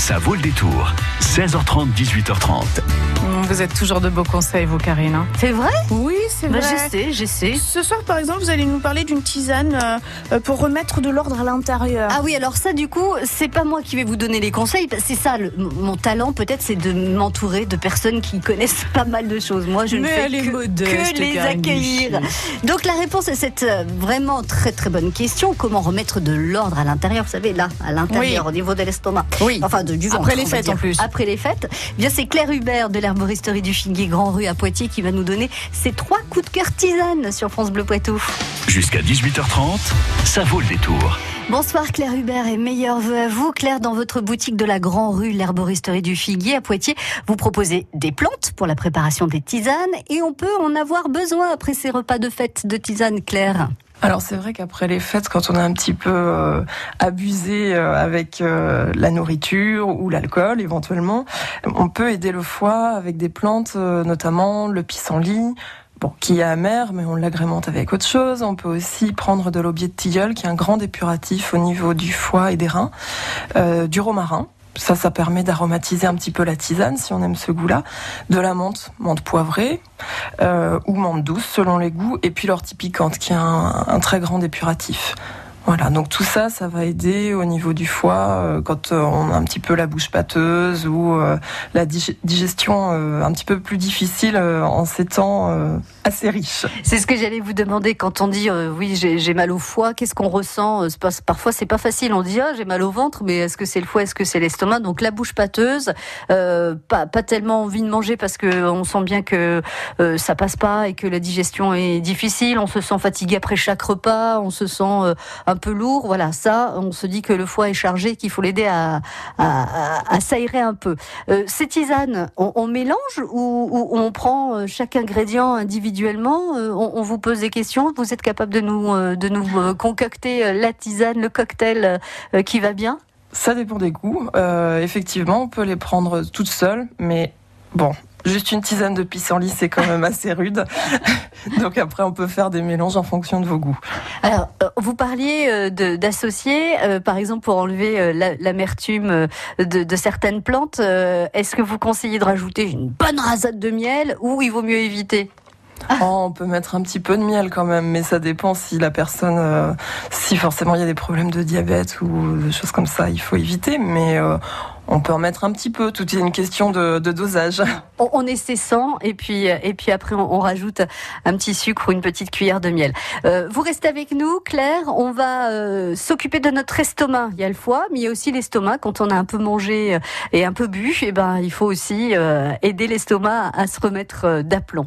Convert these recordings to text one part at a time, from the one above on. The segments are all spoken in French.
Ça vaut le détour. 16h30, 18h30. Vous êtes toujours de beaux conseils, vous, Karine. hein. C'est vrai? Oui, c'est Bah, vrai. Je sais, je sais. Ce soir, par exemple, vous allez nous parler d'une tisane euh, euh, pour remettre de l'ordre à l'intérieur. Ah oui, alors ça, du coup, c'est pas moi qui vais vous donner les conseils. C'est ça, le- mon talent, peut-être, c'est de m'entourer de personnes qui connaissent pas mal de choses. Moi, je ne fais elle est que, modeste, que les Karine accueillir. Donc, la réponse à cette euh, vraiment très très bonne question comment remettre de l'ordre à l'intérieur? Vous savez, là, à l'intérieur, au niveau de l'estomac. Oui. Enfin, de, du ventre. Après les fêtes, en plus. Après les fêtes. Eh Bien, c'est Claire Hubert de l'herboristerie du Figuier Grand Rue à Poitiers qui va nous donner ses trois coups de cœur tisane sur France Bleu Poitou. Jusqu'à 18h30, ça vaut le détour. Bonsoir Claire Hubert et meilleurs vœux à vous. Claire, dans votre boutique de la Grand Rue, l'herboristerie du Figuier à Poitiers, vous proposez des plantes pour la préparation des tisanes et on peut en avoir besoin après ces repas de fête de tisane, Claire. Alors c'est vrai qu'après les fêtes, quand on a un petit peu euh, abusé euh, avec euh, la nourriture ou l'alcool éventuellement, on peut aider le foie avec des plantes, euh, notamment le pissenlit. Bon, qui est amer, mais on l'agrémente avec autre chose. On peut aussi prendre de l'aubier de tilleul, qui est un grand dépuratif au niveau du foie et des reins, euh, du romarin. Ça, ça permet d'aromatiser un petit peu la tisane, si on aime ce goût-là. De la menthe, menthe poivrée, euh, ou menthe douce selon les goûts, et puis l'ortie piquante qui est un, un très grand dépuratif. Voilà, donc tout ça, ça va aider au niveau du foie euh, quand euh, on a un petit peu la bouche pâteuse ou euh, la dig- digestion un petit peu plus difficile en ces temps assez riches. C'est ce que j'allais vous demander. Quand on dit oui j'ai mal au foie, qu'est-ce qu'on ressent Parfois c'est pas facile, on dit ah j'ai mal au ventre, mais est-ce que c'est le foie, est-ce que c'est l'estomac? Donc la bouche pâteuse, pas, pas tellement envie de manger parce que on sent bien que ça passe pas et que la digestion est difficile, on se sent fatigué après chaque repas, on se sent un peu lourd, voilà ça, on se dit que le foie est chargé, qu'il faut l'aider à, s'aérer un peu. Euh, ces tisanes, on, mélange ou, on prend euh, chaque ingrédient individuellement? Euh, on, vous pose des questions? Vous êtes capable de nous, euh, de nous concocter la tisane, le cocktail qui va bien? Ça dépend des goûts. Effectivement, on peut les prendre toutes seules, mais bon, juste une tisane de pissenlit, c'est quand même assez rude. Donc après, on peut faire des mélanges en fonction de vos goûts. Alors, euh, vous parliez euh, d'associer, euh, par exemple, pour enlever euh, la- l'amertume de, de certaines plantes. euh, Est-ce que vous conseillez de rajouter une bonne rasade de miel ou il vaut mieux éviter? Oh, on peut mettre un petit peu de miel quand même, mais ça dépend si la personne, euh, si forcément il y a des problèmes de diabète ou des choses comme ça, il faut éviter. Mais euh, on peut en mettre un petit peu. Tout est une question de, dosage. on, essaie sans et puis et puis après on, rajoute un petit sucre ou une petite cuillère de miel. Euh, vous restez avec nous, Claire. On va euh, s'occuper de notre estomac. Il y a le foie, mais il y a aussi l'estomac. Quand on a un peu mangé euh, et un peu bu, eh ben il faut aussi aider l'estomac à se remettre d'aplomb.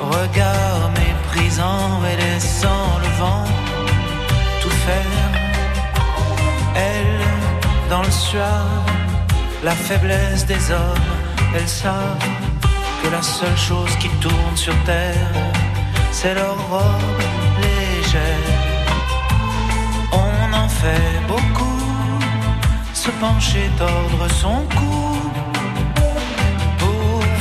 Regard méprisant et laissant le vent tout faire. Elles, dans le soir, la faiblesse des hommes, elles savent que la seule chose qui tourne sur terre, c'est leur robe légère. On en fait beaucoup, se pencher, tordre son cou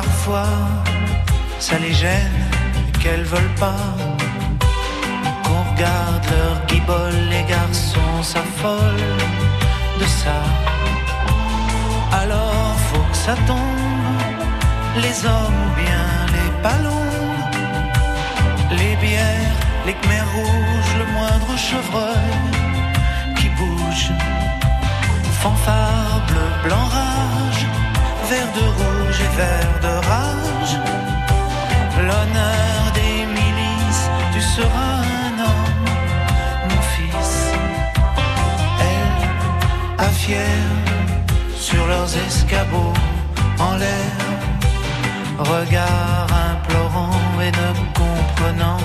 Parfois ça les gêne qu'elles veulent pas gardent leur guibole, les garçons s'affolent de ça. Alors faut que ça tombe, les hommes ou bien les ballons, les bières, les khmers rouges, le moindre chevreuil qui bouge. Fanfare bleu, blanc, rage, vert de rouge et vert de Sur leurs escabeaux en l'air, regard implorant et ne comprenant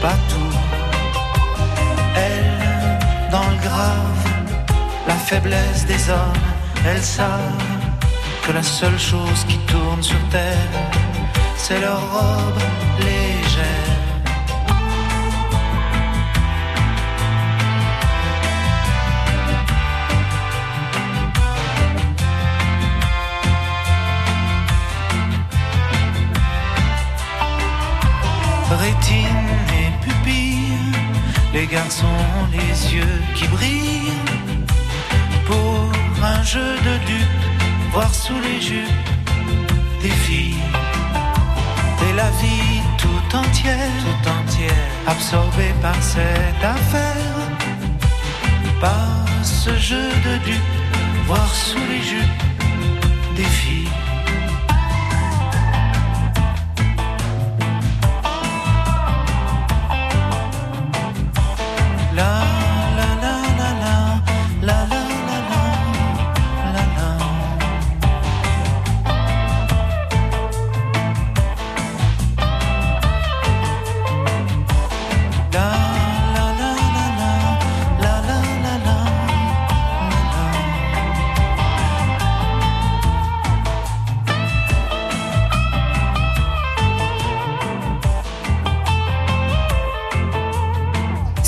pas tout. Elle, dans le grave, la faiblesse des hommes, elles savent que la seule chose qui tourne sur terre, c'est leur robe. Les garçons ont les yeux qui brillent pour un jeu de dupes, voir sous les jupes des filles. Et la vie tout entière, tout entière, absorbée par cette affaire, par ce jeu de dupes, voir sous les jupes des filles.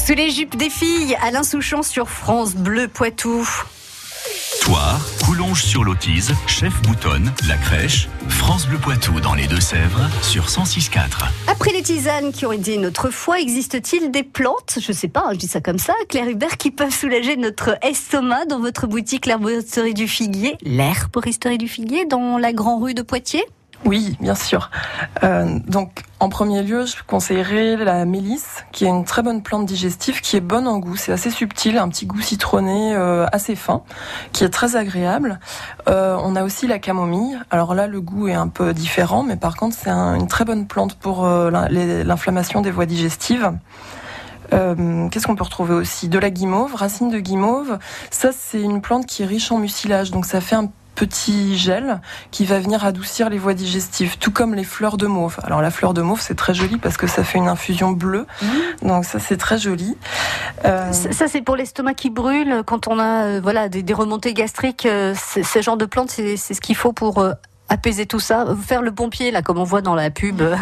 Sous les jupes des filles, Alain Souchon sur France Bleu Poitou. Toire, Coulonges sur l'Autise, Chef Boutonne, La Crèche, France Bleu Poitou dans les Deux-Sèvres sur 106.4. Après les tisanes qui ont été notre foie, existe-t-il des plantes, je sais pas, hein, je dis ça comme ça, Claire Hubert, qui peuvent soulager notre estomac dans votre boutique L'Herboristerie du Figuier? L'Herboristerie du Figuier dans la Grand Rue de Poitiers? Oui, bien sûr. Euh, donc, en premier lieu, je conseillerais la mélisse, qui est une très bonne plante digestive, qui est bonne en goût. C'est assez subtil, un petit goût citronné euh, assez fin, qui est très agréable. Euh, on a aussi la camomille. Alors là, le goût est un peu différent, mais par contre, c'est un- une très bonne plante pour euh, l'inflammation des voies digestives. Euh, Qu'est-ce qu'on peut retrouver aussi? De la guimauve, racine de guimauve. Ça, c'est une plante qui est riche en mucilage, donc ça fait un petit gel qui va venir adoucir les voies digestives, tout comme les fleurs de mauve. Alors la fleur de mauve, c'est très joli parce que ça fait une infusion bleue, donc ça c'est très joli. Euh, Ça, ça, c'est pour l'estomac qui brûle, quand on a euh, voilà, des, des remontées gastriques, euh, ce genre de plante, c'est ce qu'il faut pour apaiser tout ça. Faire le pompier, là, comme on voit dans la pub.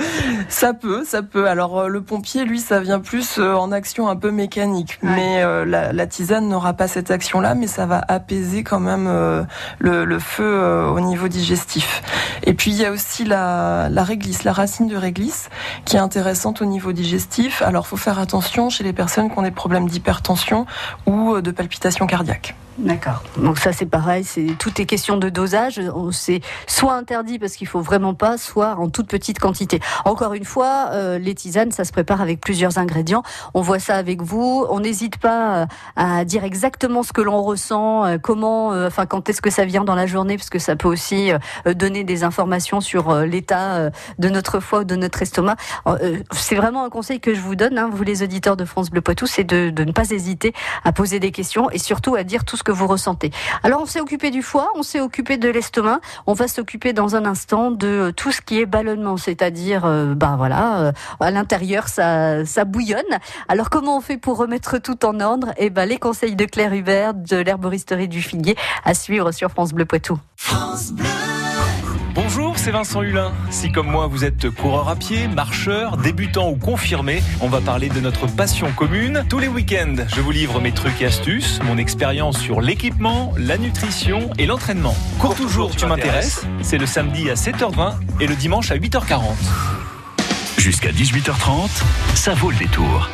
Ça peut, ça peut. Alors euh, le pompier, lui, ça vient plus euh, en action un peu mécanique. Mais euh, la, la tisane n'aura pas cette action-là, mais ça va apaiser quand même euh, le, le feu euh, au niveau digestif. Et puis il y a aussi la, la réglisse, la racine de réglisse, qui est intéressante au niveau digestif. Alors faut faire attention chez les personnes qui ont des problèmes d'hypertension ou de palpitations cardiaques. D'accord. Donc ça c'est pareil, c'est tout est question de dosage. C'est soit interdit parce qu'il faut vraiment pas, soit en toute petite quantité. Encore une fois, euh, les tisanes, ça se prépare avec plusieurs ingrédients. On voit ça avec vous. On n'hésite pas euh, à dire exactement ce que l'on ressent, euh, comment, enfin quand est-ce que ça vient dans la journée, parce que ça peut aussi donner des informations sur l'état de notre foie ou de notre estomac. C'est vraiment un conseil que je vous donne, hein, vous les auditeurs de France Bleu Poitou, c'est de, de ne pas hésiter à poser des questions et surtout à dire tout ce que vous ressentez. Alors on s'est occupé du foie, on s'est occupé de l'estomac, on va s'occuper dans un instant de tout ce qui est ballonnement, c'est-à-dire euh, ben voilà, euh, à l'intérieur ça, bouillonne. Alors comment on fait pour remettre tout en ordre? Eh ben les conseils de Claire Hubert de l'herboristerie du Figuier à suivre sur France Bleu Poitou. Bonjour, c'est Vincent Hulin. Si comme moi vous êtes coureur à pied, marcheur, débutant ou confirmé, on va parler de notre passion commune. Tous les week-ends, je vous livre mes trucs et astuces, mon expérience sur l'équipement, la nutrition et l'entraînement. Cours toujours, tu m'intéresses. C'est le samedi à 7h20 et le dimanche à 8h40. Jusqu'à 18h30, ça vaut le détour.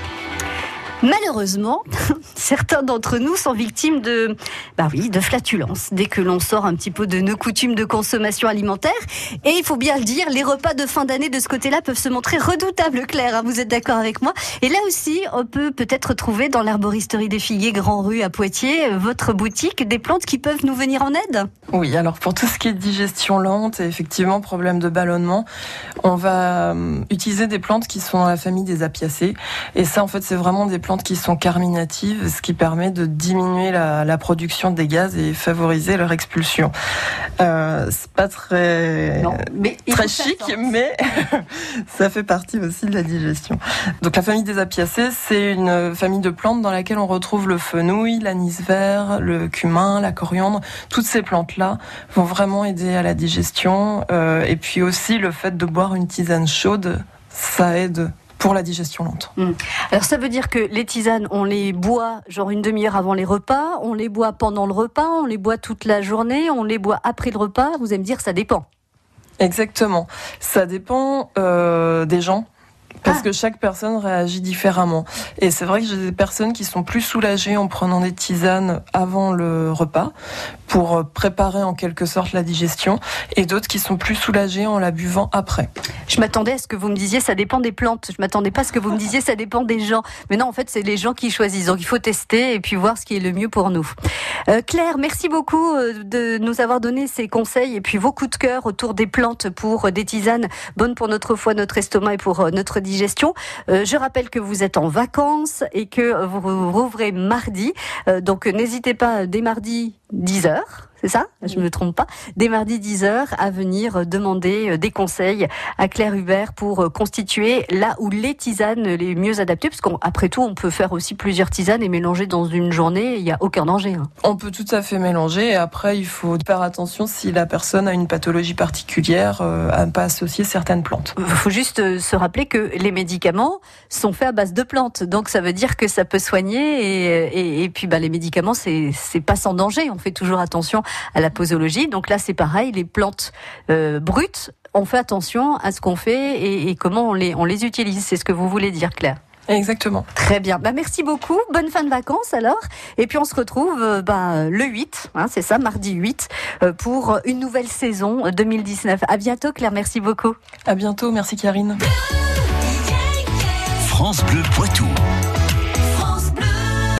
Malheureusement, certains d'entre nous sont victimes de, bah oui, de flatulences dès que l'on sort un petit peu de nos coutumes de consommation alimentaire. Et il faut bien le dire, les repas de fin d'année de ce côté-là peuvent se montrer redoutables, Claire. hein, vous êtes d'accord avec moi Et là aussi, on peut peut-être trouver dans l'arboristerie des Figuiers, Grand Rue à Poitiers, euh, votre boutique, des plantes qui peuvent nous venir en aide. Oui, alors pour tout ce qui est digestion lente et effectivement problème de ballonnement, on va euh, utiliser des plantes qui sont dans la famille des apiacées. Et ça, en fait, c'est vraiment des plantes qui sont carminatives, ce qui permet de diminuer la, la production des gaz et favoriser leur expulsion. Euh, c'est pas très mais chic, mais ça fait partie aussi de la digestion. Donc la famille des apiacées, c'est une famille de plantes dans laquelle on retrouve le fenouil, l'anis vert, le cumin, la coriandre. Toutes ces plantes-là vont vraiment aider à la digestion. Euh, et puis aussi le fait de boire une tisane chaude, ça aide pour la digestion lente. Alors ça veut dire que les tisanes, on les boit genre une demi-heure avant les repas, on les boit pendant le repas, on les boit toute la journée, on les boit après le repas. Vous allez me dire, ça dépend. Exactement. Ça dépend euh, des gens. Parce Ah. que chaque personne réagit différemment. Et c'est vrai que j'ai des personnes qui sont plus soulagées en prenant des tisanes avant le repas pour préparer en quelque sorte la digestion et d'autres qui sont plus soulagées en la buvant après. Je m'attendais à ce que vous me disiez, ça dépend des plantes. Je m'attendais pas à ce que vous me disiez, ça dépend des gens. Mais non, en fait, c'est les gens qui choisissent. Donc il faut tester et puis voir ce qui est le mieux pour nous. Euh, Claire, merci beaucoup euh, de nous avoir donné ces conseils et puis vos coups de cœur autour des plantes pour euh, des tisanes bonnes pour notre foie, notre estomac et pour notre digestion. Euh, je rappelle que vous êtes en vacances et que vous rouvrez mardi. Euh, donc n'hésitez pas dès mardi 10h. C'est ça? Je me trompe pas. Dès mardi 10h à venir euh, demander euh, des conseils à Claire Hubert pour euh, constituer là où les tisanes les mieux adaptées, parce qu'après tout, on peut faire aussi plusieurs tisanes et mélanger dans une journée, il n'y a aucun danger. hein. On peut tout à fait mélanger et après il faut faire attention si la personne a une pathologie particulière euh, à ne pas associer certaines plantes. Il faut juste se rappeler que les médicaments sont faits à base de plantes, donc ça veut dire que ça peut soigner et, et, et puis bah, les médicaments c'est pas sans danger. On fait toujours attention à la posologie. Donc là c'est pareil, les plantes euh, brutes, on fait attention à ce qu'on fait et, et comment on les on les utilise. C'est ce que vous voulez dire, Claire. Exactement. Très bien. Bah, merci beaucoup. Bonne fin de vacances alors. Et puis on se retrouve euh, bah, le 8, hein, c'est ça, mardi 8, euh, pour une nouvelle saison 2019. À bientôt Claire, merci beaucoup. À bientôt, merci Karine. France Bleu Poitou.